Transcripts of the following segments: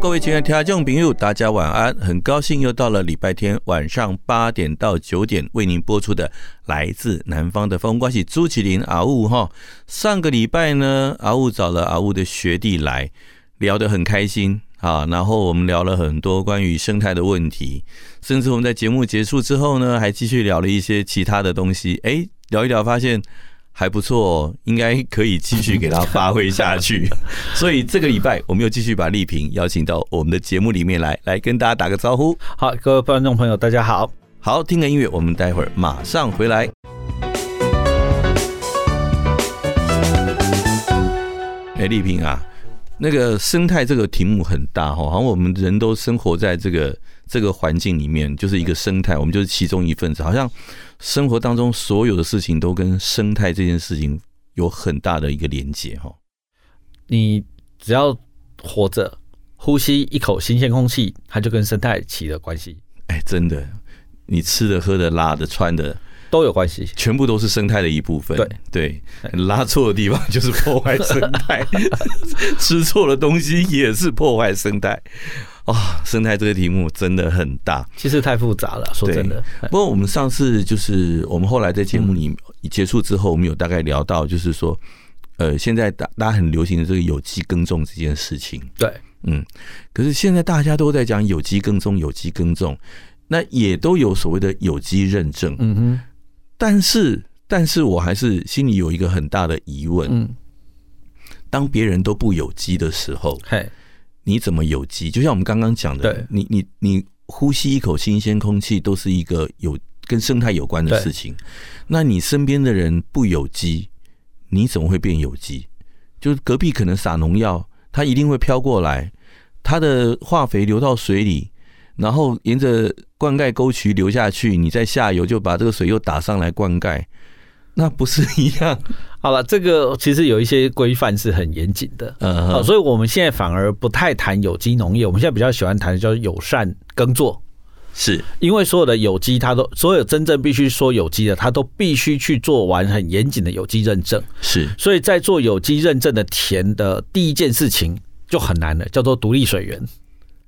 各位亲爱的听众朋友，大家晚安！很高兴又到了礼拜天晚上八点到九点为您播出的《来自南方的风》。关系朱启林阿雾哈，上个礼拜呢，阿雾找了阿雾的学弟来聊得很开心啊，然后我们聊了很多关于生态的问题，甚至我们在节目结束之后呢，还继续聊了一些其他的东西。哎，聊一聊发现。还不错哦，应该可以继续给他发挥下去。所以这个礼拜，我们又继续把丽萍邀请到我们的节目里面来，来跟大家打个招呼。好，各位观众朋友，大家好。好，听个音乐，我们待会儿马上回来。哎，丽萍啊，那个生态这个题目很大哈，好像我们人都生活在这个这个环境里面，就是一个生态，我们就是其中一份子，好像。生活当中所有的事情都跟生态这件事情有很大的一个连接哈。你只要活着，呼吸一口新鲜空气，它就跟生态起了关系。哎，真的，你吃的、喝的、拉的、穿的都有关系，全部都是生态的一部分。对对，拉错的地方就是破坏生态，吃错了东西也是破坏生态。哇、哦，生态这个题目真的很大，其实太复杂了。说真的，不过我们上次就是我们后来在节目里结束之后，我们有大概聊到，就是说，呃，现在大大家很流行的这个有机耕种这件事情。对，嗯，可是现在大家都在讲有机耕种，有机耕种，那也都有所谓的有机认证。嗯哼，但是，但是我还是心里有一个很大的疑问。嗯，当别人都不有机的时候，嘿。你怎么有机？就像我们刚刚讲的，你你你呼吸一口新鲜空气，都是一个有跟生态有关的事情。那你身边的人不有机，你怎么会变有机？就是隔壁可能撒农药，它一定会飘过来，它的化肥流到水里，然后沿着灌溉沟渠流下去，你在下游就把这个水又打上来灌溉。那不是一样？好了，这个其实有一些规范是很严谨的，嗯，好，所以我们现在反而不太谈有机农业，我们现在比较喜欢谈的叫友善耕作，是。因为所有的有机，它都所有真正必须说有机的，它都必须去做完很严谨的有机认证，是，所以在做有机认证的田的第一件事情就很难了，叫做独立水源。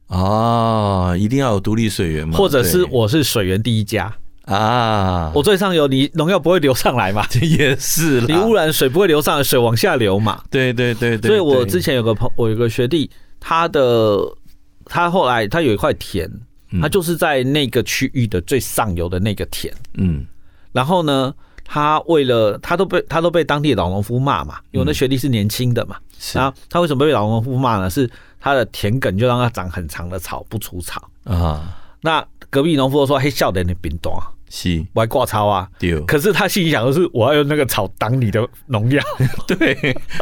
啊，一定要有独立水源吗？或者是我是水源第一家。啊，我最上游，你农药不会流上来嘛？也是，你污染水不会流上来，水往下流嘛？对对对对。所以我之前有个朋，我有个学弟，他的他后来他有一块田，他就是在那个区域的最上游的那个田，嗯，然后呢，他为了他都被他都被当地的老农夫骂嘛，因为那学弟是年轻的嘛，然后他为什么被老农夫骂呢？是他的田埂就让他长很长的草，不除草啊，那。隔壁农夫都说：“嘿，笑点你冰多，是，我还挂草啊。”对。可是他心里想的是：“我要用那个草挡你的农药，对，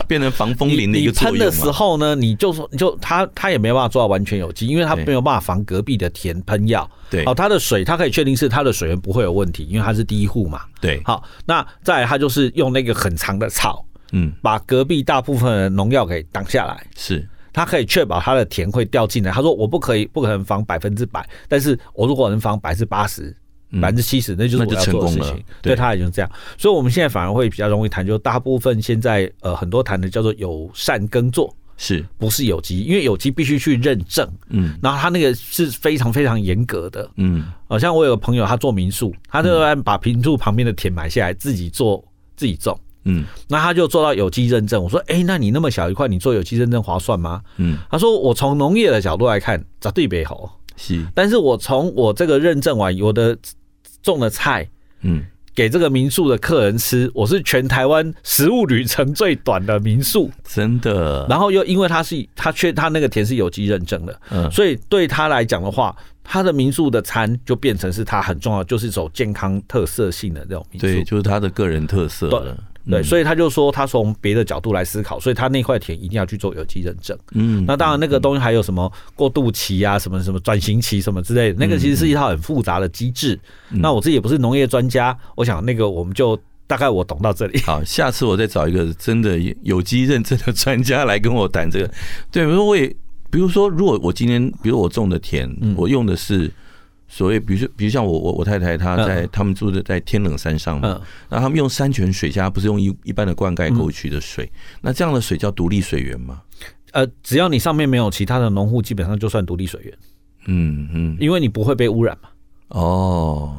变成防风林的一个作用。”你喷的时候呢，你就说，你就他他也没办法做到完全有机，因为他没有办法防隔壁的田喷药。对。好，他的水他可以确定是他的水源不会有问题，因为他是第一户嘛。对。好，那再来他就是用那个很长的草，嗯，把隔壁大部分的农药给挡下来。是。他可以确保他的田会掉进来。他说：“我不可以，不可能防百分之百，但是我如果能防百分之八十、百分之七十，那就是我要做的事情。”对，他已经这样，所以我们现在反而会比较容易谈，就大部分现在呃很多谈的叫做友善耕作，是。不是有机？因为有机必须去认证，嗯，然后他那个是非常非常严格的，嗯，好像我有个朋友他做民宿，他就按把民宿旁边的田买下来自己做自己种。嗯，那他就做到有机认证。我说，哎、欸，那你那么小一块，你做有机认证划算吗？嗯，他说，我从农业的角度来看，绝对不好。是，但是我从我这个认证完，我的种的菜，嗯，给这个民宿的客人吃，我是全台湾食物旅程最短的民宿，真的。然后又因为他是他缺他那个田是有机认证的，嗯，所以对他来讲的话，他的民宿的餐就变成是他很重要，就是走健康特色性的这种民宿，对，就是他的个人特色。对，所以他就说他从别的角度来思考，所以他那块田一定要去做有机认证。嗯，那当然那个东西还有什么过渡期啊，什么什么转型期什么之类的，那个其实是一套很复杂的机制。那我自己也不是农业专家，我想那个我们就大概我懂到这里。好，下次我再找一个真的有机认证的专家来跟我谈这个。对，比如我也，比如说如果我今天，比如我种的田，我用的是。所谓，比如说，比如像我我我太太她在他们住的在天冷山上嘛，那他们用山泉水下，不是用一一般的灌溉沟渠的水，那这样的水叫独立水源吗？呃，只要你上面没有其他的农户，基本上就算独立水源。嗯嗯，因为你不会被污染嘛。哦，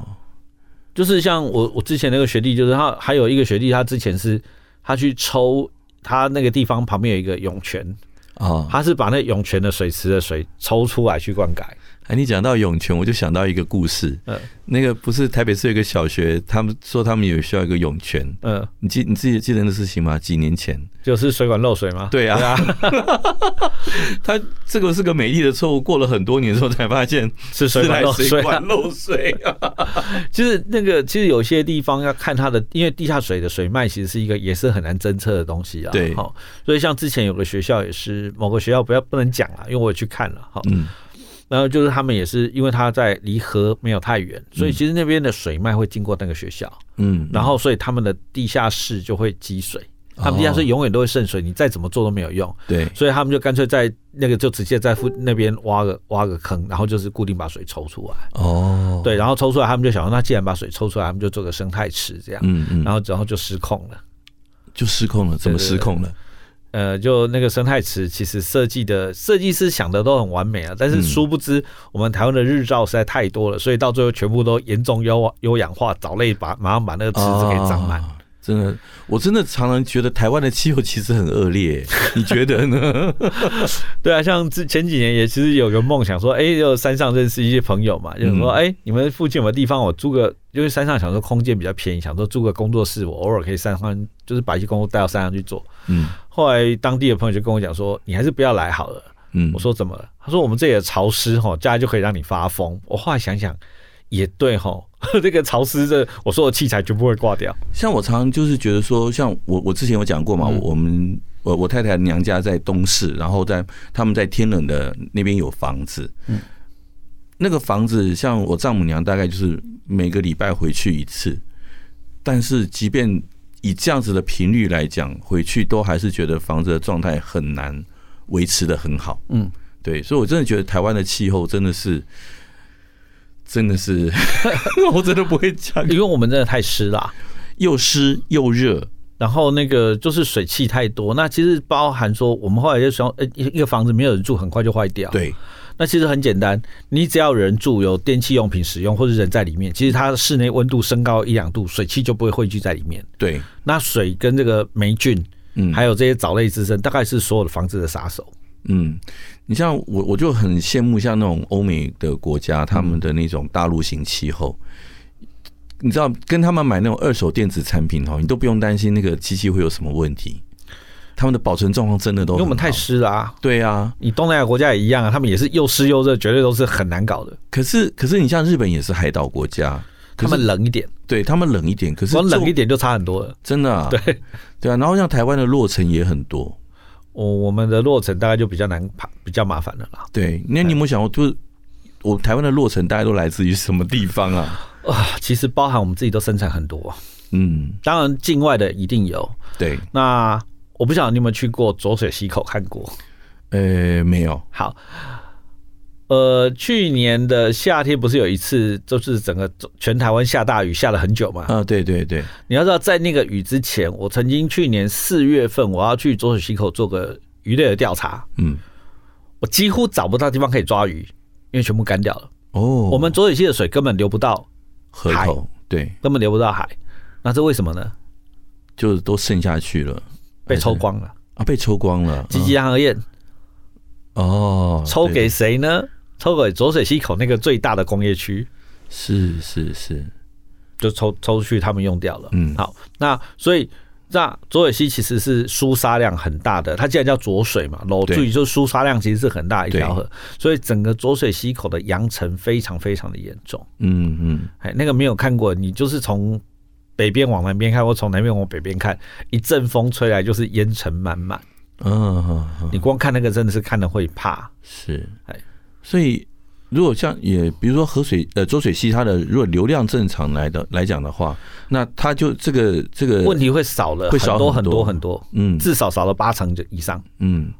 就是像我我之前那个学弟，就是他还有一个学弟，他之前是他去抽他那个地方旁边有一个涌泉啊，他是把那涌泉的水池的水抽出来去灌溉。哎，你讲到涌泉，我就想到一个故事。嗯，那个不是台北市有一个小学，他们说他们有需要一个涌泉。嗯，你记你自己记得那事情吗？几年前就是水管漏水吗？对啊，对啊。他这个是个美丽的错误，过了很多年之后才发现是水管漏水。水管漏水。其 实那个其实有些地方要看它的，因为地下水的水脉其实是一个也是很难侦测的东西啊。对，好，所以像之前有个学校也是某个学校不要不能讲啊，因为我也去看了。哈，嗯。然后就是他们也是因为他在离河没有太远，所以其实那边的水脉会经过那个学校，嗯，然后所以他们的地下室就会积水，他们地下室永远都会渗水，你再怎么做都没有用，对，所以他们就干脆在那个就直接在附那边挖个挖个坑，然后就是固定把水抽出来，哦，对，然后抽出来他们就想说，那既然把水抽出来，他们就做个生态池这样，嗯嗯，然后然后就失控了，就失控了，怎么失控了？呃，就那个生态池，其实设计的设计师想的都很完美啊，但是殊不知我们台湾的日照实在太多了，所以到最后全部都严重优优氧化，藻类把马上把那个池子给长满。真的，我真的常常觉得台湾的气候其实很恶劣，你觉得呢？对啊，像之前几年也其实有个梦想说，哎、欸，就山上认识一些朋友嘛，就是说，哎、欸，你们附近有没有地方我租个，因为山上想说空间比较便宜，想说租个工作室，我偶尔可以上山，就是把一些工作带到山上去做。嗯，后来当地的朋友就跟我讲说，你还是不要来好了。嗯，我说怎么了？他说我们这里的潮湿哈，家里就可以让你发疯。我后来想想。也对哈，这个潮湿的，我说的器材全部会挂掉。像我常常就是觉得说，像我我之前有讲过嘛，我们我我太太娘家在东市，然后在他们在天冷的那边有房子，嗯，那个房子像我丈母娘大概就是每个礼拜回去一次，但是即便以这样子的频率来讲，回去都还是觉得房子的状态很难维持的很好。嗯，对，所以我真的觉得台湾的气候真的是。真的是，我真的不会讲，因为我们真的太湿啦，又湿又热，然后那个就是水汽太多。那其实包含说，我们后来就说，呃，一个房子没有人住，很快就坏掉。对，那其实很简单，你只要有人住，有电器用品使用，或者人在里面，其实它室内温度升高一两度，水汽就不会汇聚在里面。对，那水跟这个霉菌，嗯，还有这些藻类滋生，大概是所有的房子的杀手。嗯，你像我，我就很羡慕像那种欧美的国家，他们的那种大陆型气候。你知道，跟他们买那种二手电子产品哦，你都不用担心那个机器会有什么问题。他们的保存状况真的都，因为我们太湿了啊。对啊，你东南亚国家也一样啊，他们也是又湿又热，绝对都是很难搞的。可是，可是你像日本也是海岛国家，他们冷一点，对他们冷一点，可是冷一点就差很多了，真的。对对啊，然后像台湾的落成也很多。我我们的落成大概就比较难爬，比较麻烦了啦。对，那你有没有想过，就是我台湾的落成大概都来自于什么地方啊？啊，其实包含我们自己都生产很多。嗯，当然境外的一定有。对，那我不晓得你有没有去过浊水溪口看过？呃，没有。好。呃，去年的夏天不是有一次，就是整个全台湾下大雨，下了很久嘛？啊，对对对。你要知道，在那个雨之前，我曾经去年四月份，我要去浊水溪口做个鱼类的调查。嗯，我几乎找不到地方可以抓鱼，因为全部干掉了。哦，我们浊水溪的水根本流不到河口，对，根本流不到海。那这为什么呢？就是都渗下去了，被抽光了啊！被抽光了，积极航河堰。哦，抽给谁呢？抽给浊水溪口那个最大的工业区，是是是，就抽抽出去，他们用掉了。嗯，好，那所以那浊水溪其实是输沙量很大的，它既然叫浊水嘛，楼注意就输沙量其实是很大一条河，所以整个浊水溪口的扬尘非常非常的严重。嗯嗯，哎，那个没有看过，你就是从。北边往南边看，或从南边往北边看，一阵风吹来就是烟尘满满。嗯，你光看那个真的是看的会怕。是，哎，所以。如果像也比如说河水呃，浊水溪它的如果流量正常来的来讲的话，那它就这个这个问题会少了，会少很多很多很多，嗯，至少少了八成就以上，嗯。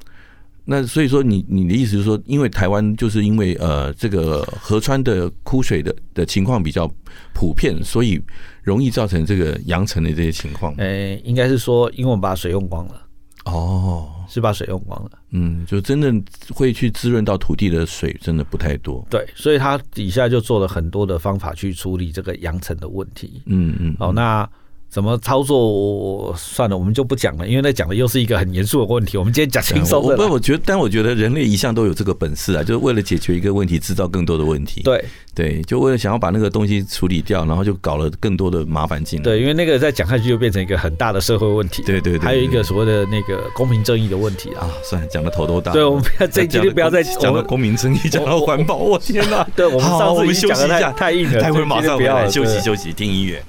那所以说你你的意思是说，因为台湾就是因为呃这个河川的枯水的的情况比较普遍，所以容易造成这个扬尘的这些情况。哎，应该是说因为我们把水用光了。哦。是把水用光了，嗯，就真正会去滋润到土地的水真的不太多。对，所以它底下就做了很多的方法去处理这个扬尘的问题。嗯嗯，好，那。怎么操作？算了，我们就不讲了，因为那讲的又是一个很严肃的问题。我们今天讲轻松的。不，我觉得，但我觉得人类一向都有这个本事啊，就是为了解决一个问题，制造更多的问题。对对，就为了想要把那个东西处理掉，然后就搞了更多的麻烦进来。对，因为那个再讲下去就变成一个很大的社会问题。对对对，还有一个所谓的那个公平正义的问题啊。算了，讲的头都大。对，我们不要这今天不要再讲到公平正义，讲到环保。我天哪！对，我们上次休息一下，太硬了，待会马上回来休息休息，听音乐。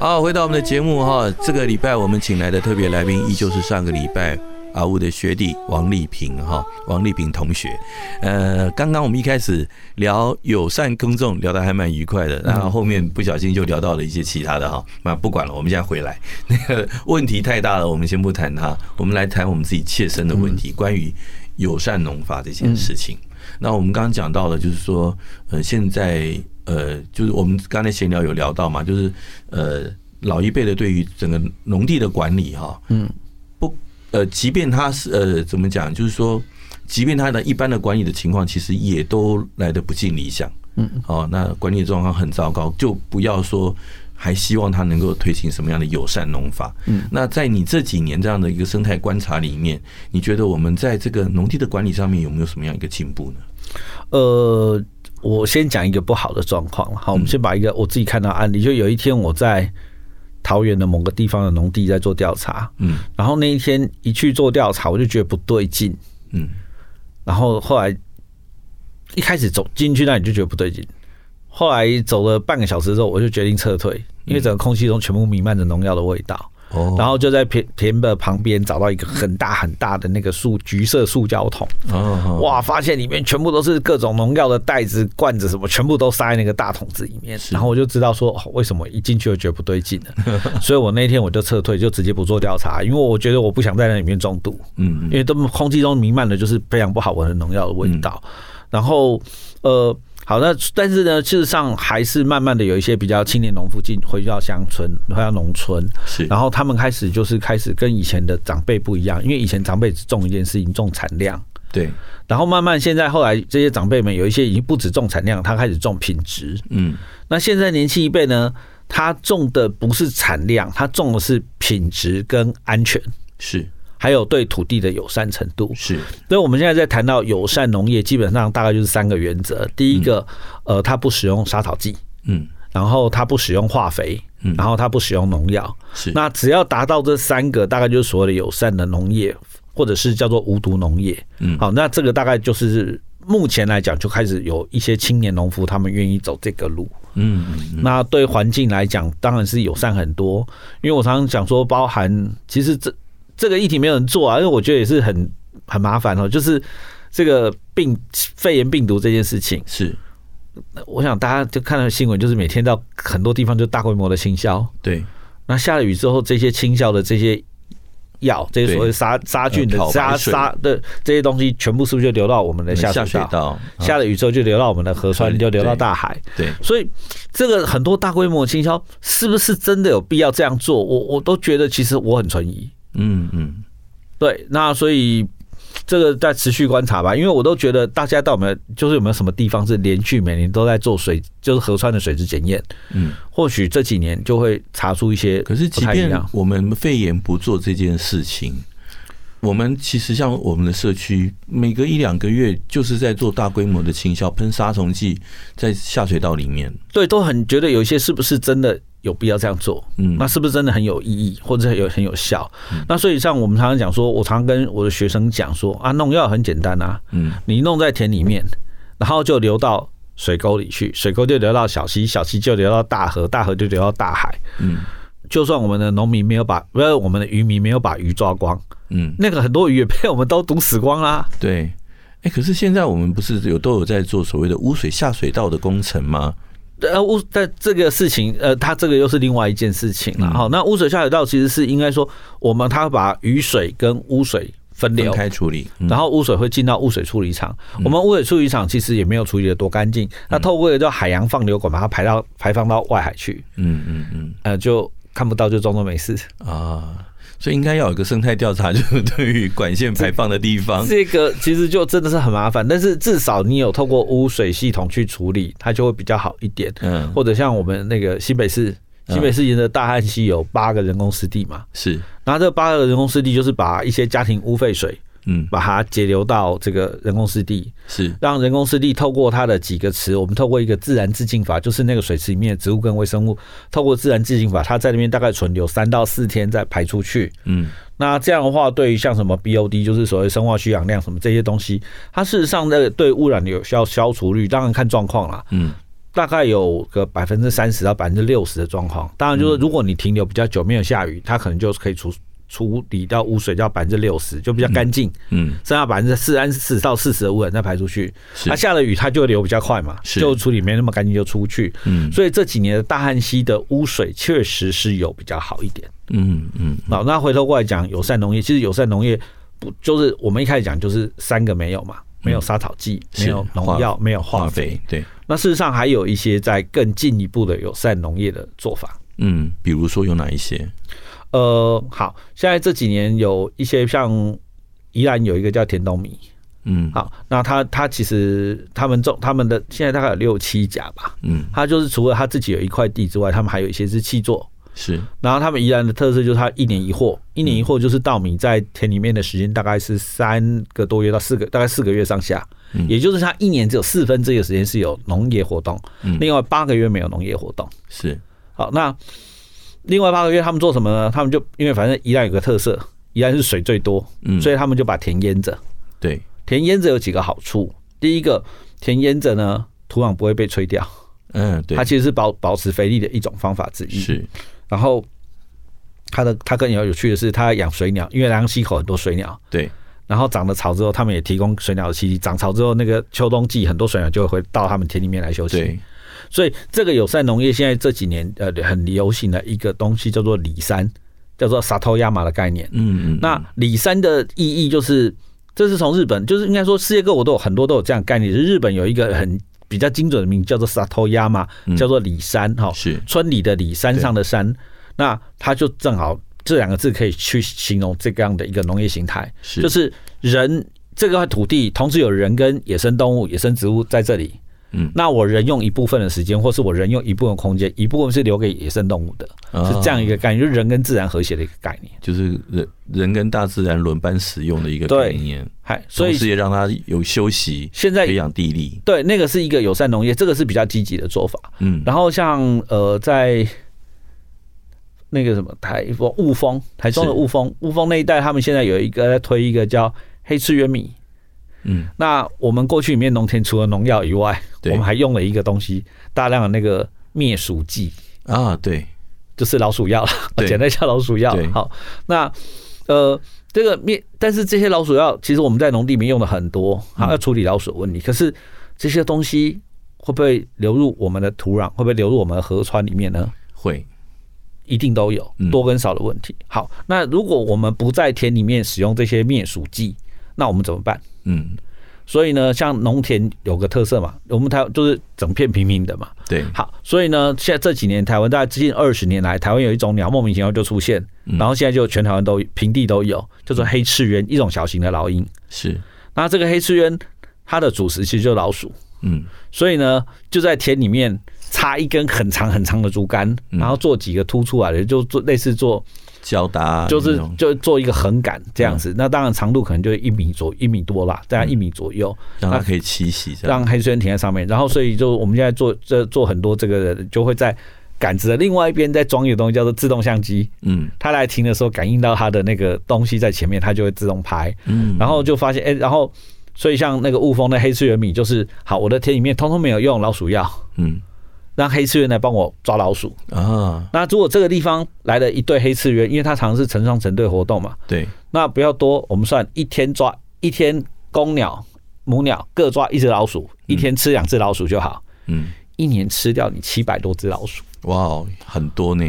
好，回到我们的节目哈，这个礼拜我们请来的特别来宾依旧是上个礼拜阿呜的学弟王丽萍哈，王丽萍同学。呃，刚刚我们一开始聊友善耕种，聊得还蛮愉快的，然后后面不小心就聊到了一些其他的哈。那不管了，我们现在回来，那个问题太大了，我们先不谈它，我们来谈我们自己切身的问题，关于友善农法这件事情。那我们刚刚讲到了，就是说，呃，现在。呃，就是我们刚才闲聊有聊到嘛，就是呃，老一辈的对于整个农地的管理哈，嗯，不，呃，即便他是呃，怎么讲，就是说，即便他的一般的管理的情况，其实也都来得不尽理想，嗯，哦，那管理状况很糟糕，就不要说还希望他能够推行什么样的友善农法，嗯，那在你这几年这样的一个生态观察里面，你觉得我们在这个农地的管理上面有没有什么样一个进步呢？呃。我先讲一个不好的状况，好，我们先把一个我自己看到案例，就有一天我在桃园的某个地方的农地在做调查，嗯，然后那一天一去做调查，我就觉得不对劲，嗯，然后后来一开始走进去那里就觉得不对劲，后来走了半个小时之后，我就决定撤退，因为整个空气中全部弥漫着农药的味道。然后就在田田的旁边找到一个很大很大的那个塑橘色塑胶桶，哇，发现里面全部都是各种农药的袋子、罐子什么，全部都塞在那个大桶子里面。然后我就知道说，为什么一进去就觉得不对劲了。所以我那天我就撤退，就直接不做调查，因为我觉得我不想在那里面中毒。嗯，因为都空气中弥漫的就是非常不好闻的农药的味道。然后呃。好，那但是呢，事实上还是慢慢的有一些比较青年农夫进回到乡村，回到农村，是，然后他们开始就是开始跟以前的长辈不一样，因为以前长辈只种一件事情，种产量，对，然后慢慢现在后来这些长辈们有一些已经不止种产量，他开始种品质，嗯，那现在年轻一辈呢，他种的不是产量，他种的是品质跟安全，是。还有对土地的友善程度。是，所以我们现在在谈到友善农业，基本上大概就是三个原则。第一个，呃，它不使用杀草剂，嗯，然后它不使用化肥，嗯，然后它不使用农药，是。那只要达到这三个，大概就是所谓的友善的农业，或者是叫做无毒农业，嗯，好，那这个大概就是目前来讲就开始有一些青年农夫他们愿意走这个路，嗯，那对环境来讲当然是友善很多，因为我常常讲说，包含其实这。这个议题没有人做啊，因为我觉得也是很很麻烦哦。就是这个病肺炎病毒这件事情，是我想大家就看到新闻，就是每天到很多地方就大规模的清消。对，那下了雨之后，这些清消的这些药，这些所谓杀杀菌的杀杀的这些东西，全部是不是就流到我们的下水道？下了雨之后就流到我们的河川，就流到大海。对，所以这个很多大规模清消是不是真的有必要这样做？我我都觉得其实我很存疑。嗯嗯，对，那所以这个在持续观察吧，因为我都觉得大家到有没有，就是有没有什么地方是连续每年都在做水，就是河川的水质检验，嗯，或许这几年就会查出一些。可是，即便我们肺炎不做这件事情，我们其实像我们的社区，每隔一两个月就是在做大规模的清消，喷杀虫剂在下水道里面。对，都很觉得有一些是不是真的。有必要这样做，嗯，那是不是真的很有意义，或者有很有效？那所以像我们常常讲说，我常常跟我的学生讲说啊，农药很简单啊，嗯，你弄在田里面，然后就流到水沟里去，水沟就流到小溪，小溪就流到大河，大河就流到大海。嗯，就算我们的农民没有把，不是我们的渔民没有把鱼抓光，嗯，那个很多鱼也被我们都毒死光啦。对，哎、欸，可是现在我们不是有都有在做所谓的污水下水道的工程吗？呃，污但这个事情，呃，它这个又是另外一件事情了。好、嗯，那污水下水道其实是应该说，我们它把雨水跟污水。分流分开处理，然后污水会进到污水处理厂。我们污水处理厂其实也没有处理的多干净，那透过一个叫海洋放流管把它排到排放到外海去。嗯嗯嗯，呃，就看不到就装作没事啊。所以应该要有一个生态调查，就是对于管线排放的地方，这个其实就真的是很麻烦。但是至少你有透过污水系统去处理，它就会比较好一点。嗯，或者像我们那个新北市。新北市沿着大汉溪有八个人工湿地嘛？是，然后这八个人工湿地就是把一些家庭污废水，嗯，把它截流到这个人工湿地，是。让人工湿地透过它的几个池，我们透过一个自然自净法，就是那个水池里面的植物跟微生物，透过自然自净法，它在那边大概存留三到四天再排出去，嗯，那这样的话，对于像什么 BOD，就是所谓生化需氧量什么这些东西，它事实上的对污染有效消除率，当然看状况啦，嗯。大概有个百分之三十到百分之六十的状况，当然就是如果你停留比较久没有下雨，它可能就可以处处理掉污水，到百分之六十就比较干净。嗯，剩下百分之四三四到四十的污染再排出去。它下了雨，它就流比较快嘛，就处理没那么干净就出去。嗯，所以这几年的大汉溪的污水确实是有比较好一点。嗯嗯，好，那回头过来讲友善农业，其实友善农业不就是我们一开始讲就是三个没有嘛。没有杀草剂，没有农药，没有化肥。对，那事实上还有一些在更进一步的友善农业的做法。嗯，比如说有哪一些？呃，好，现在这几年有一些像宜兰有一个叫田东米。嗯，好，那他他其实他们种他们的现在大概有六七家吧。嗯，他就是除了他自己有一块地之外，他们还有一些是气作。是，然后他们宜兰的特色就是它一年一获，一年一获就是稻米在田里面的时间大概是三个多月到四个，大概四个月上下，也就是它一年只有四分之一的时间是有农业活动，另外八个月没有农业活动。是，好，那另外八个月他们做什么呢？他们就因为反正宜兰有个特色，宜兰是水最多，所以他们就把田淹着。对，田淹着有几个好处，第一个，田淹着呢，土壤不会被吹掉。嗯，对，它其实是保保持肥力的一种方法之一。是。然后，它的它更有有趣的是，它养水鸟，因为兰阳溪口很多水鸟。对。然后长了巢之后，他们也提供水鸟的栖息。长巢之后，那个秋冬季很多水鸟就会回到他们田里面来休息。对。所以这个友善农业现在这几年呃很流行的一个东西叫做里山，叫做萨头亚马的概念。嗯嗯。那里山的意义就是，这是从日本，就是应该说世界各国都有很多都有这样的概念。就是日本有一个很。比较精准的名字叫做萨托亚嘛，叫做里山哈，是村里的里，山上的山。那它就正好这两个字可以去形容这个样的一个农业形态，就是人这个块土地，同时有人跟野生动物、野生植物在这里。嗯，那我人用一部分的时间，或是我人用一部分空间，一部分是留给野生动物的，是这样一个概念，就是人跟自然和谐的一个概念，就是人人跟大自然轮班使用的一个概念。嗨，所以也让它有休息，现在培养地力。对，那个是一个友善农业，这个是比较积极的做法。嗯，然后像呃，在那个什么台风雾峰，台中的雾峰，雾峰那一带，他们现在有一个在推一个叫黑赤鸢米。嗯，那我们过去里面农田除了农药以外，我们还用了一个东西，大量的那个灭鼠剂啊，对，就是老鼠药，简单叫老鼠药。好，那呃，这个灭，但是这些老鼠药其实我们在农地里面用的很多，它要处理老鼠问题。可是这些东西会不会流入我们的土壤？会不会流入我们的河川里面呢？会，一定都有多跟少的问题。好，那如果我们不在田里面使用这些灭鼠剂，那我们怎么办？嗯，所以呢，像农田有个特色嘛，我们台就是整片平平的嘛。对，好，所以呢，现在这几年台湾大概近二十年来，台湾有一种鸟莫名其妙就出现，然后现在就全台湾都平地都有，叫做黑翅鸢，一种小型的老鹰。是，那这个黑翅鸢它的主食其实就是老鼠。嗯，所以呢，就在田里面插一根很长很长的竹竿，然后做几个凸出来的，就做类似做。交搭就是就做一个横杆这样子，那当然长度可能就一米左一米多啦，大概一米左右，让它可以栖息，让黑翅鸢停在上面。然后所以就我们现在做这做很多这个，就会在杆子的另外一边再装一个东西叫做自动相机，嗯，它来停的时候感应到它的那个东西在前面，它就会自动拍，嗯，然后就发现哎，然后所以像那个雾峰的黑刺原米，就是好，我的田里面通通没有用老鼠药，嗯，让黑刺原来帮我抓老鼠。啊。那如果这个地方来了一对黑刺原，因为它常常是成双成对活动嘛，对，那不要多，我们算一天抓一天公鸟母鸟各抓一只老鼠，一天吃两只老鼠就好，嗯，一年吃掉你七百多只老鼠，哇，很多呢。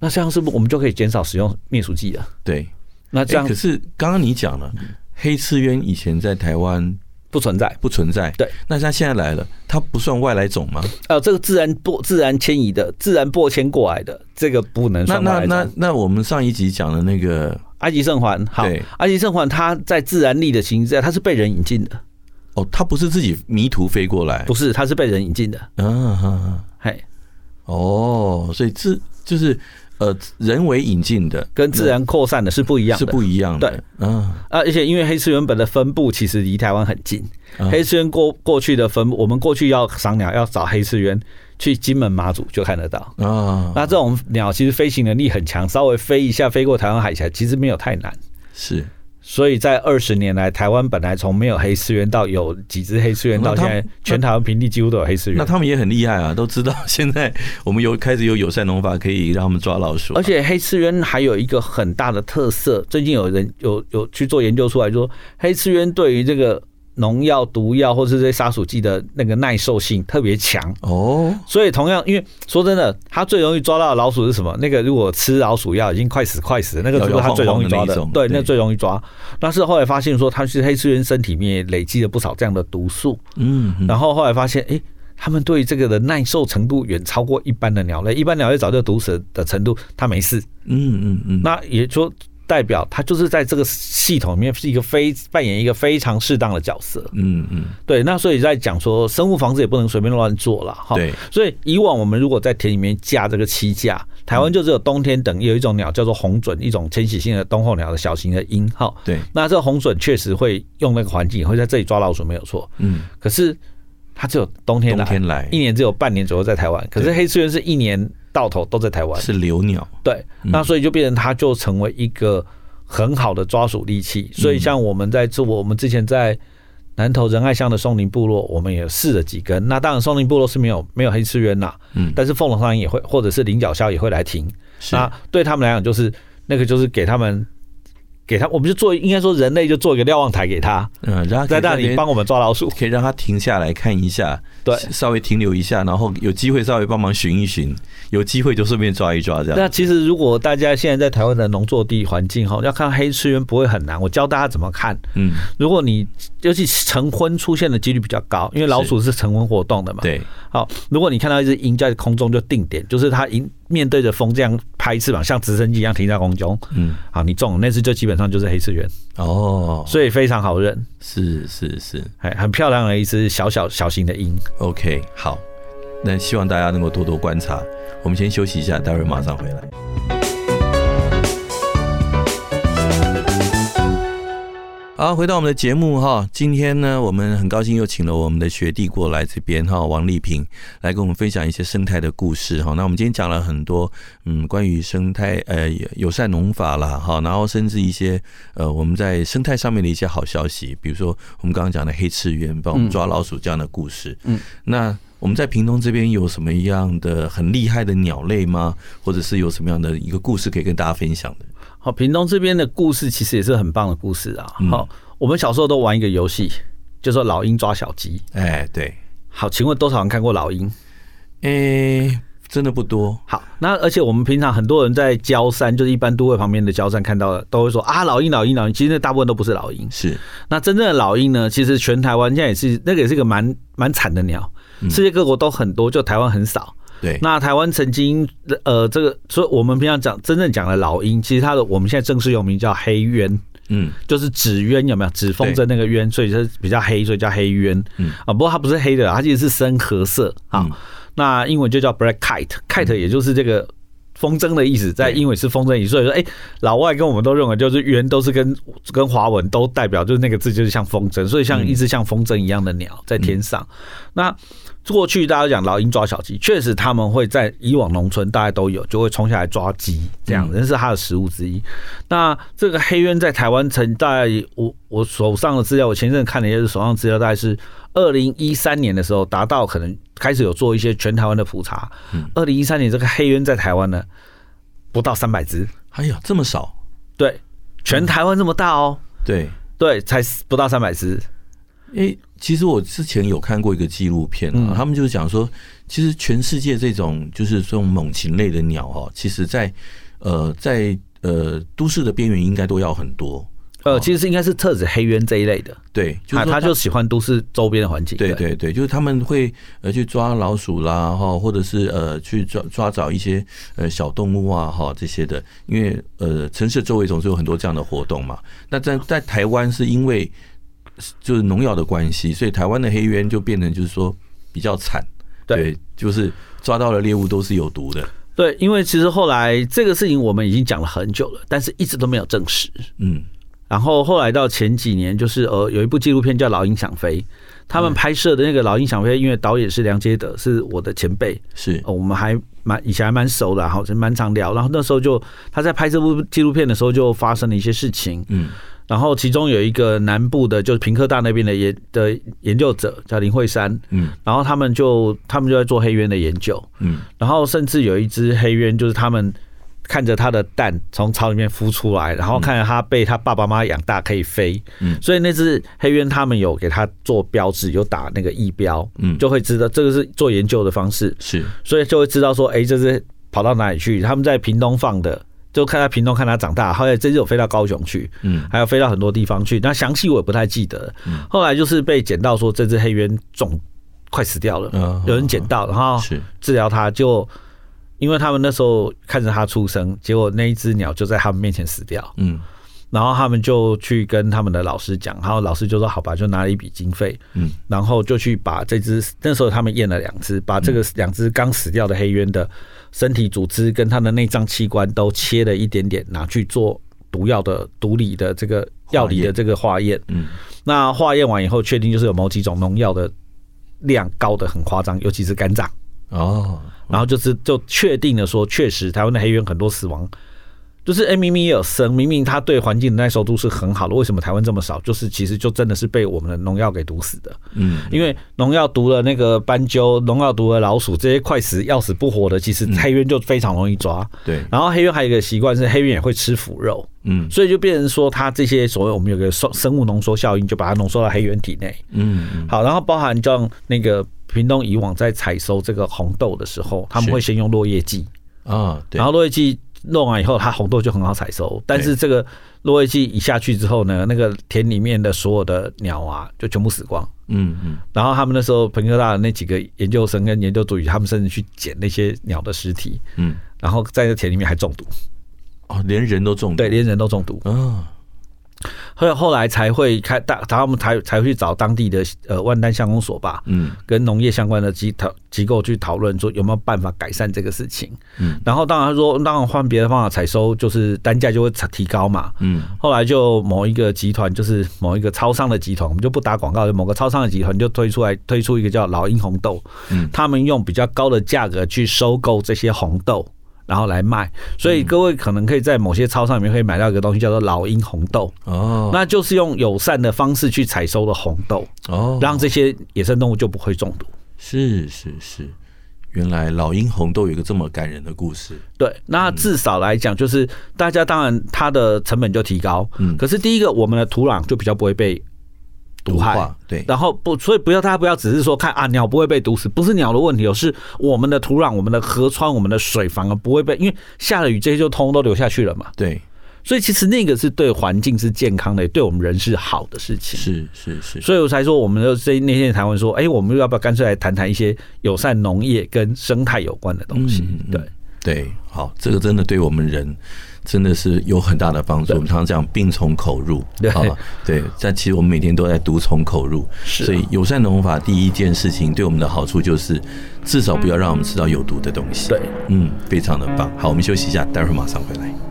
那这样是不是我们就可以减少使用灭鼠剂了？对，那这样、欸、可是刚刚你讲了，黑刺鸢以前在台湾不存在，不存在。对，那它现在来了，它不算外来种吗？呃，这个自然播、自然迁移的、自然播迁过来的，这个不能算外来种。那那那那我们上一集讲的那个埃及圣环，好，埃及圣环它在自然力的形式下，它是被人引进的。哦，它不是自己迷途飞过来，不是，它是被人引进的。嗯嗯，嘿，哦，所以这就是。呃，人为引进的跟自然扩散的是不一样的，是不一样的。对，嗯啊，而且因为黑翅原本的分布其实离台湾很近，黑翅鸢过过去的分布，我们过去要赏鸟要找黑翅鸢，去金门马祖就看得到啊。那这种鸟其实飞行能力很强，稍微飞一下飞过台湾海峡，其实没有太难。是。所以在二十年来，台湾本来从没有黑刺原到有几只黑刺原，到现在全台湾平地几乎都有黑刺原。那他们也很厉害啊，都知道现在我们有开始有友善农法，可以让他们抓老鼠。而且黑刺原还有一个很大的特色，最近有人有有去做研究出来，说黑刺原对于这个。农药、毒药或是这些杀鼠剂的那个耐受性特别强哦，所以同样，因为说真的，它最容易抓到的老鼠是什么？那个如果吃老鼠药已经快死快死，那个就是它最容易抓的。对，那最容易抓。但是后来发现说，它是黑刺原身体里面累积了不少这样的毒素。嗯，然后后来发现，哎，它们对这个的耐受程度远超过一般的鸟类。一般鸟类早就毒死的程度，它没事。嗯嗯嗯。那也说。代表它就是在这个系统里面是一个非扮演一个非常适当的角色，嗯嗯，对。那所以在讲说生物防治也不能随便乱做了哈。对。所以以往我们如果在田里面架这个栖架，台湾就只有冬天等有一种鸟叫做红隼，一种迁徙性的冬候鸟的小型的鹰哈。对。那这个红隼确实会用那个环境会在这里抓老鼠没有错，嗯。可是它只有冬天来，冬天来，一年只有半年左右在台湾。可是黑刺原是一年。到头都在台湾，是留鸟。对，那所以就变成它就成为一个很好的抓鼠利器。所以像我们在做，我们之前在南投仁爱乡的松林部落，我们也试了几根。那当然松林部落是没有没有黑翅鸢呐，嗯，但是凤凰山也会，或者是菱角鸮也会来停。那对他们来讲，就是那个就是给他们。给他，我们就做，应该说人类就做一个瞭望台给他，嗯，然后在那里帮我们抓老鼠，可以让他停下来看一下，对，稍微停留一下，然后有机会稍微帮忙寻一寻，有机会就顺便抓一抓这样。那其实如果大家现在在台湾的农作地环境哈，要看黑刺原不会很难，我教大家怎么看。嗯，如果你尤其晨昏出现的几率比较高，因为老鼠是晨昏活动的嘛。对。好，如果你看到一只鹰在空中就定点，就是它迎面对着风这样拍翅膀，像直升机一样停在空中。嗯，好，你中了那只就基本上就是黑翅鸢哦，所以非常好认。是是是，哎，很漂亮的一只小小小型的鹰。OK，好，那希望大家能够多多观察。我们先休息一下，待会儿马上回来。好，回到我们的节目哈，今天呢，我们很高兴又请了我们的学弟过来这边哈，王丽萍来跟我们分享一些生态的故事哈。那我们今天讲了很多，嗯，关于生态呃友善农法啦哈，然后甚至一些呃我们在生态上面的一些好消息，比如说我们刚刚讲的黑翅鸢帮我们抓老鼠这样的故事。嗯，那我们在屏东这边有什么样的很厉害的鸟类吗？或者是有什么样的一个故事可以跟大家分享的？好，屏东这边的故事其实也是很棒的故事啊。好，我们小时候都玩一个游戏，叫做老鹰抓小鸡。哎，对。好，请问多少人看过老鹰？哎，真的不多。好，那而且我们平常很多人在郊山，就是一般都会旁边的郊山看到的，都会说啊，老鹰，老鹰，老鹰。其实那大部分都不是老鹰。是。那真正的老鹰呢？其实全台湾现在也是那个也是一个蛮蛮惨的鸟，世界各国都很多，就台湾很少。对，那台湾曾经呃，这个所以我们平常讲真正讲的老鹰，其实它的我们现在正式用名叫黑鸢，嗯，就是纸鸢有没有？纸风筝那个鸢，所以它比较黑，所以叫黑鸢，嗯。啊，不过它不是黑的，它其实是深褐色。啊。那英文就叫 black kite，kite 也就是这个风筝的意思，在英文是风筝意思，所以说哎，老外跟我们都认为就是鸢都是跟跟华文都代表就是那个字就是像风筝，所以像一只像风筝一样的鸟在天上，那。过去大家讲老鹰抓小鸡，确实他们会在以往农村大家都有，就会冲下来抓鸡，这样，这是它的食物之一。那这个黑鸢在台湾曾在我我手上的资料，我前阵看了一下手上资料，大概是二零一三年的时候达到可能开始有做一些全台湾的普查。二零一三年这个黑鸢在台湾呢，不到三百只。哎呀，这么少？对，全台湾这么大哦。对对，才不到三百只。哎，其实我之前有看过一个纪录片啊，他们就是讲说，其实全世界这种就是这种猛禽类的鸟哈，其实在呃在呃都市的边缘应该都要很多。呃，其实是应该是特指黑鸢这一类的，对，就是他就喜欢都市周边的环境。对对对，就是他们会呃去抓老鼠啦哈，或者是呃去抓抓找一些呃小动物啊哈这些的，因为呃城市周围总是有很多这样的活动嘛。那在在台湾是因为。就是农药的关系，所以台湾的黑鸢就变成就是说比较惨，对，就是抓到的猎物都是有毒的。对，因为其实后来这个事情我们已经讲了很久了，但是一直都没有证实。嗯，然后后来到前几年，就是呃有一部纪录片叫《老鹰想飞》，他们拍摄的那个《老鹰想飞》，因为导演是梁杰德，是我的前辈，是我们还蛮以前还蛮熟的，然后蛮常聊。然后那时候就他在拍这部纪录片的时候，就发生了一些事情。嗯。然后其中有一个南部的，就是平科大那边的研的研究者叫林慧珊，嗯，然后他们就他们就在做黑鸢的研究，嗯，然后甚至有一只黑鸢，就是他们看着它的蛋从巢里面孵出来，然后看着它被它爸爸妈妈养大可以飞，嗯，所以那只黑鸢他们有给它做标志，有打那个翼标，嗯，就会知道这个是做研究的方式，是，所以就会知道说，哎，这只跑到哪里去？他们在屏东放的。就看他屏东看他长大，后来这次有飞到高雄去，嗯，还有飞到很多地方去。那详细我也不太记得。后来就是被捡到说这只黑鸢种快死掉了，有人捡到，然后治疗它，就因为他们那时候看着它出生，结果那一只鸟就在他们面前死掉，嗯，然后他们就去跟他们的老师讲，然后老师就说好吧，就拿了一笔经费，嗯，然后就去把这只那时候他们验了两只，把这个两只刚死掉的黑鸢的。身体组织跟他的内脏器官都切了一点点，拿去做毒药的毒理的这个药理的这个化验。嗯，那化验完以后，确定就是有某几种农药的量高的很夸张，尤其是肝脏。哦，然后就是就确定了说，确实台湾的黑猿很多死亡。就是哎，明明也有生，明明它对环境的耐受度是很好的，为什么台湾这么少？就是其实就真的是被我们的农药给毒死的。嗯，因为农药毒了那个斑鸠，农药毒了老鼠，这些快死要死不活的，其实黑鸢就非常容易抓。对，然后黑鸢还有一个习惯是黑鸢也会吃腐肉。嗯，所以就变成说它这些所谓我们有个生生物浓缩效应，就把它浓缩到黑鸢体内。嗯，好，然后包含像那个屏东以往在采收这个红豆的时候，他们会先用落叶剂啊，然后落叶剂。弄完以后，它红豆就很好采收。但是这个落叶剂一下去之后呢，那个田里面的所有的鸟啊，就全部死光。嗯嗯。然后他们那时候彭科大的那几个研究生跟研究助理，他们甚至去捡那些鸟的尸体。嗯。然后在这田里面还中毒。哦，连人都中毒。对，连人都中毒。嗯。后来后来才会开大，他们才才会去找当地的呃万丹乡公所吧，嗯，跟农业相关的机讨机构去讨论，说有没有办法改善这个事情，嗯，然后当然说，当然换别的方法采收，就是单价就会提高嘛，嗯，后来就某一个集团，就是某一个超商的集团，我们就不打广告，就某个超商的集团就推出来推出一个叫老鹰红豆，嗯，他们用比较高的价格去收购这些红豆。然后来卖，所以各位可能可以在某些超商里面可以买到一个东西，叫做老鹰红豆。哦，那就是用友善的方式去采收的红豆哦，让这些野生动物就不会中毒。是是是，原来老鹰红豆有一个这么感人的故事。对，那至少来讲，就是大家当然它的成本就提高，嗯，可是第一个我们的土壤就比较不会被。毒害对，然后不，所以不要大家不要只是说看啊，鸟不会被毒死，不是鸟的问题，哦是我们的土壤、我们的河川、我们的水反而不会被，因为下了雨这些就通通都流下去了嘛。对，所以其实那个是对环境是健康的，对我们人是好的事情。是是是，所以我才说，我们就这那天谈完说，哎，我们要不要干脆来谈谈一些友善农业跟生态有关的东西？对对，好，这个真的对我们人。真的是有很大的帮助。我们常常讲病从口入，对啊，对。但其实我们每天都在毒从口入，所以友善农法第一件事情对我们的好处就是，至少不要让我们吃到有毒的东西。对，嗯，非常的棒。好，我们休息一下，待会儿马上回来。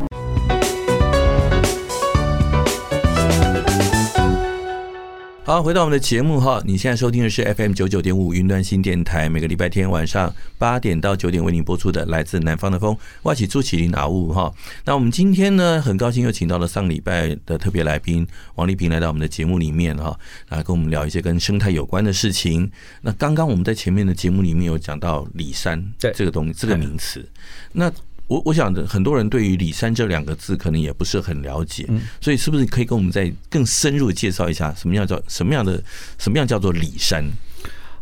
好，回到我们的节目哈，你现在收听的是 FM 九九点五云端新电台，每个礼拜天晚上八点到九点为您播出的来自南方的风，外企朱启麟阿雾哈。那我们今天呢，很高兴又请到了上礼拜的特别来宾王丽萍来到我们的节目里面哈，来跟我们聊一些跟生态有关的事情。那刚刚我们在前面的节目里面有讲到里山这个东西这个名词，那。我我想很多人对于里山这两个字可能也不是很了解，所以是不是可以跟我们再更深入的介绍一下什么样叫什么样的什么样叫做里山？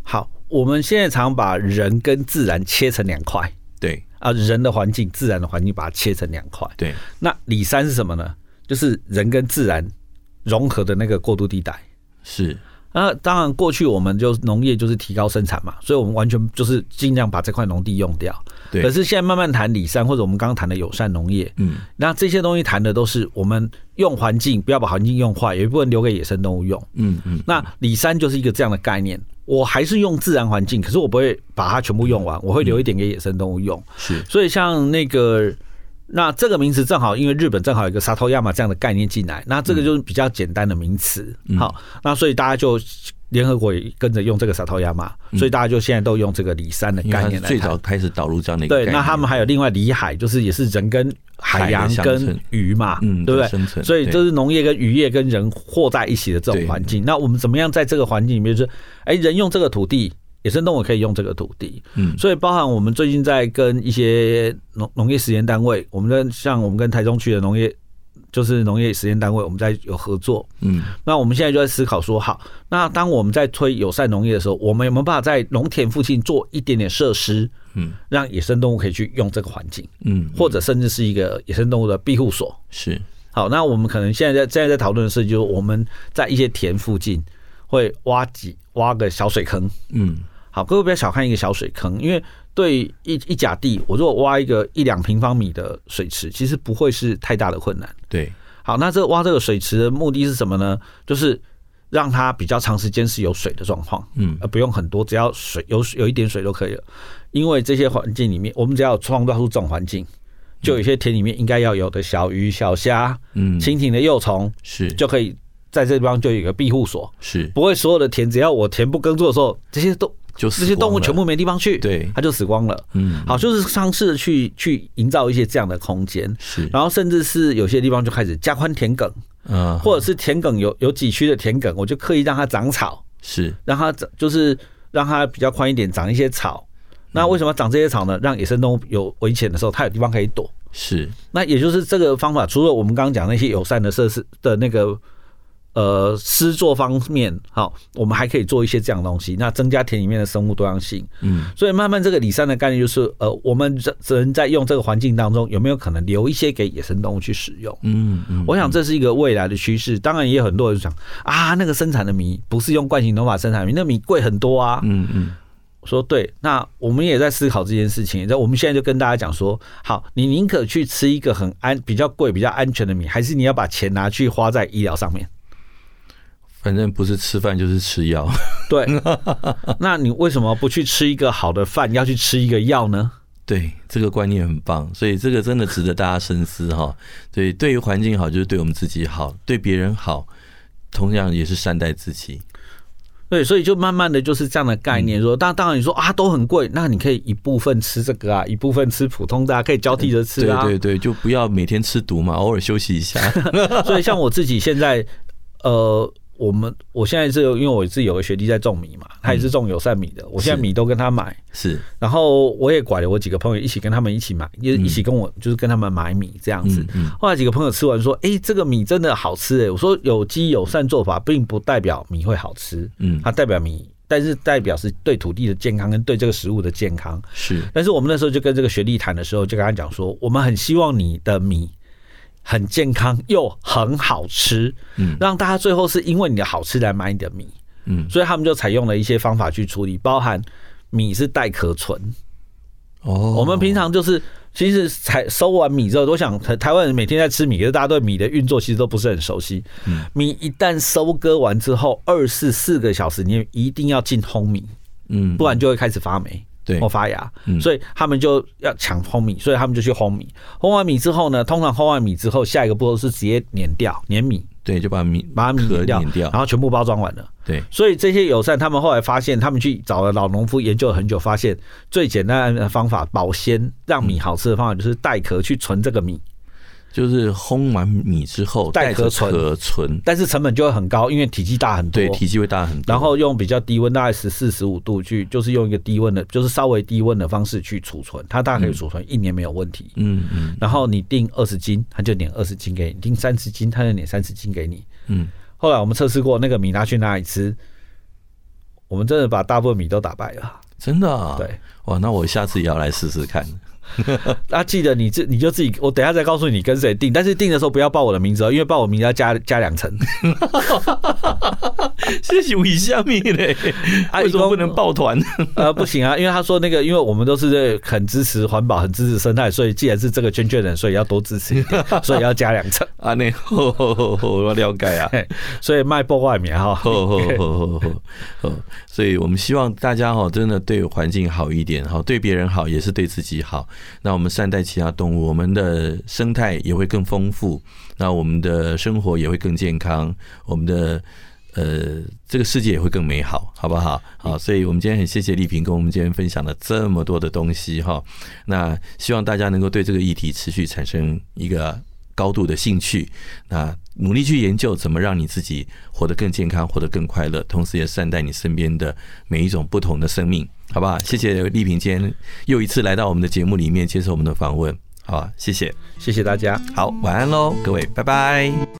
好，我们现在常把人跟自然切成两块，对啊，人的环境、自然的环境把它切成两块，对。那里山是什么呢？就是人跟自然融合的那个过渡地带，是。那当然，过去我们就农业就是提高生产嘛，所以我们完全就是尽量把这块农地用掉。对。可是现在慢慢谈里山，或者我们刚刚谈的友善农业，嗯，那这些东西谈的都是我们用环境，不要把环境用坏，有一部分留给野生动物用。嗯嗯。那里山就是一个这样的概念，我还是用自然环境，可是我不会把它全部用完，我会留一点给野生动物用。是。所以像那个。那这个名词正好，因为日本正好有一个 Satoyama 这样的概念进来，那这个就是比较简单的名词。好，那所以大家就联合国也跟着用这个 Satoyama，所以大家就现在都用这个里山的概念来。最早开始导入这样的一个。对，那他们还有另外里海，就是也是人跟海洋跟鱼嘛，嗯，对不对？所以这是农业跟渔业跟人和在一起的这种环境。那我们怎么样在这个环境里面，就是哎，人用这个土地。野生动物可以用这个土地，嗯，所以包含我们最近在跟一些农农业实验单位，我们跟像我们跟台中区的农业，就是农业实验单位，我们在有合作，嗯，那我们现在就在思考说，好，那当我们在推友善农业的时候，我们有没有办法在农田附近做一点点设施，嗯，让野生动物可以去用这个环境，嗯，或者甚至是一个野生动物的庇护所，是，好，那我们可能现在在现在在讨论的是，就是我们在一些田附近会挖几挖个小水坑，嗯。好，各位不要小看一个小水坑，因为对一一甲地，我如果挖一个一两平方米的水池，其实不会是太大的困难。对，好，那这挖这个水池的目的是什么呢？就是让它比较长时间是有水的状况，嗯，而不用很多，只要水有有一点水就可以了。因为这些环境里面，我们只要创造出这种环境，就有些田里面应该要有的小鱼、小虾，嗯，蜻蜓的幼虫是就可以在这地方就有一个庇护所，是不会所有的田，只要我田不耕作的时候，这些都。就这些动物全部没地方去，对，它就死光了。嗯，好，就是尝试去去营造一些这样的空间，是，然后甚至是有些地方就开始加宽田埂，嗯，或者是田埂有有几区的田埂，我就刻意让它长草，是，让它长就是让它比较宽一点，长一些草。那为什么长这些草呢？让野生动物有危险的时候，它有地方可以躲。是，那也就是这个方法，除了我们刚刚讲那些友善的设施的那个。呃，施作方面，好，我们还可以做一些这样的东西，那增加田里面的生物多样性。嗯，所以慢慢这个里山的概念就是，呃，我们只能在用这个环境当中，有没有可能留一些给野生动物去使用？嗯嗯，我想这是一个未来的趋势。当然，也有很多人想啊，那个生产的米不是用惯性农法生产的米，那米贵很多啊。嗯嗯，说对，那我们也在思考这件事情。那我们现在就跟大家讲说，好，你宁可去吃一个很安、比较贵、比较安全的米，还是你要把钱拿去花在医疗上面？反正不是吃饭就是吃药，对。那你为什么不去吃一个好的饭，要去吃一个药呢？对，这个观念很棒，所以这个真的值得大家深思哈。对，对于环境好就是对我们自己好，对别人好，同样也是善待自己。对，所以就慢慢的就是这样的概念说，当当然你说啊都很贵，那你可以一部分吃这个啊，一部分吃普通的，啊，可以交替着吃啊。对对对，就不要每天吃毒嘛，偶尔休息一下。所以像我自己现在，呃。我们我现在是因为我自己有个学弟在种米嘛，他也是种友善米的。我现在米都跟他买，是。然后我也拐了我几个朋友一起跟他们一起买，也一起跟我就是跟他们买米这样子。后来几个朋友吃完说：“哎，这个米真的好吃哎！”我说：“有机友善做法，并不代表米会好吃，嗯，它代表米，但是代表是对土地的健康跟对这个食物的健康是。但是我们那时候就跟这个学弟谈的时候，就跟他讲说，我们很希望你的米。”很健康又很好吃，嗯，让大家最后是因为你的好吃来买你的米，嗯，所以他们就采用了一些方法去处理，包含米是带壳存。哦，我们平常就是其实采收完米之后，都想台台湾人每天在吃米，可是大家对米的运作其实都不是很熟悉。嗯，米一旦收割完之后，二十四个小时你一定要进烘米，嗯，不然就会开始发霉。对，或发芽，所以他们就要抢烘米，所以他们就去烘米。烘完米之后呢，通常烘完米之后，下一个步骤是直接碾掉碾米，对，就把米把米碾掉，掉，然后全部包装完了。对，所以这些友善他们后来发现，他们去找了老农夫研究了很久，发现最简单的方法保鲜让米好吃的方法就是带壳去存这个米。就是烘完米之后带壳存，但是成本就会很高，因为体积大很多。对，体积会大很多。然后用比较低温，大概十四十五度去，就是用一个低温的，就是稍微低温的方式去储存，它大概可以储存一年没有问题。嗯嗯。然后你订二十斤，它就碾二十斤给你；订三十斤，它就碾三十斤给你。嗯。后来我们测试过，那个米拿去哪里吃？我们真的把大部分米都打败了。真的啊？对。哇，那我下次也要来试试看。那、啊、记得你自你就自己，我等下再告诉你跟谁订，但是订的时候不要报我的名字哦，因为报我名字要加加两层。这 是为什么嘞？为什么不能抱团？呃，不行啊，因为他说那个，因为我们都是很支持环保、很支持生态，所以既然是这个圈圈人，所以要多支持 所以要加两层啊。那我了解啊，所以卖报外面哈。所以我们希望大家哈，真的对环境好一点哈，对别人好也是对自己好。那我们善待其他动物，我们的生态也会更丰富，那我们的生活也会更健康，我们的呃这个世界也会更美好，好不好？好，所以我们今天很谢谢丽萍跟我们今天分享了这么多的东西哈。那希望大家能够对这个议题持续产生一个高度的兴趣，那努力去研究怎么让你自己活得更健康，活得更快乐，同时也善待你身边的每一种不同的生命。好不好？谢谢丽萍今天又一次来到我们的节目里面接受我们的访问，好，谢谢，谢谢大家，好，晚安喽，各位，拜拜。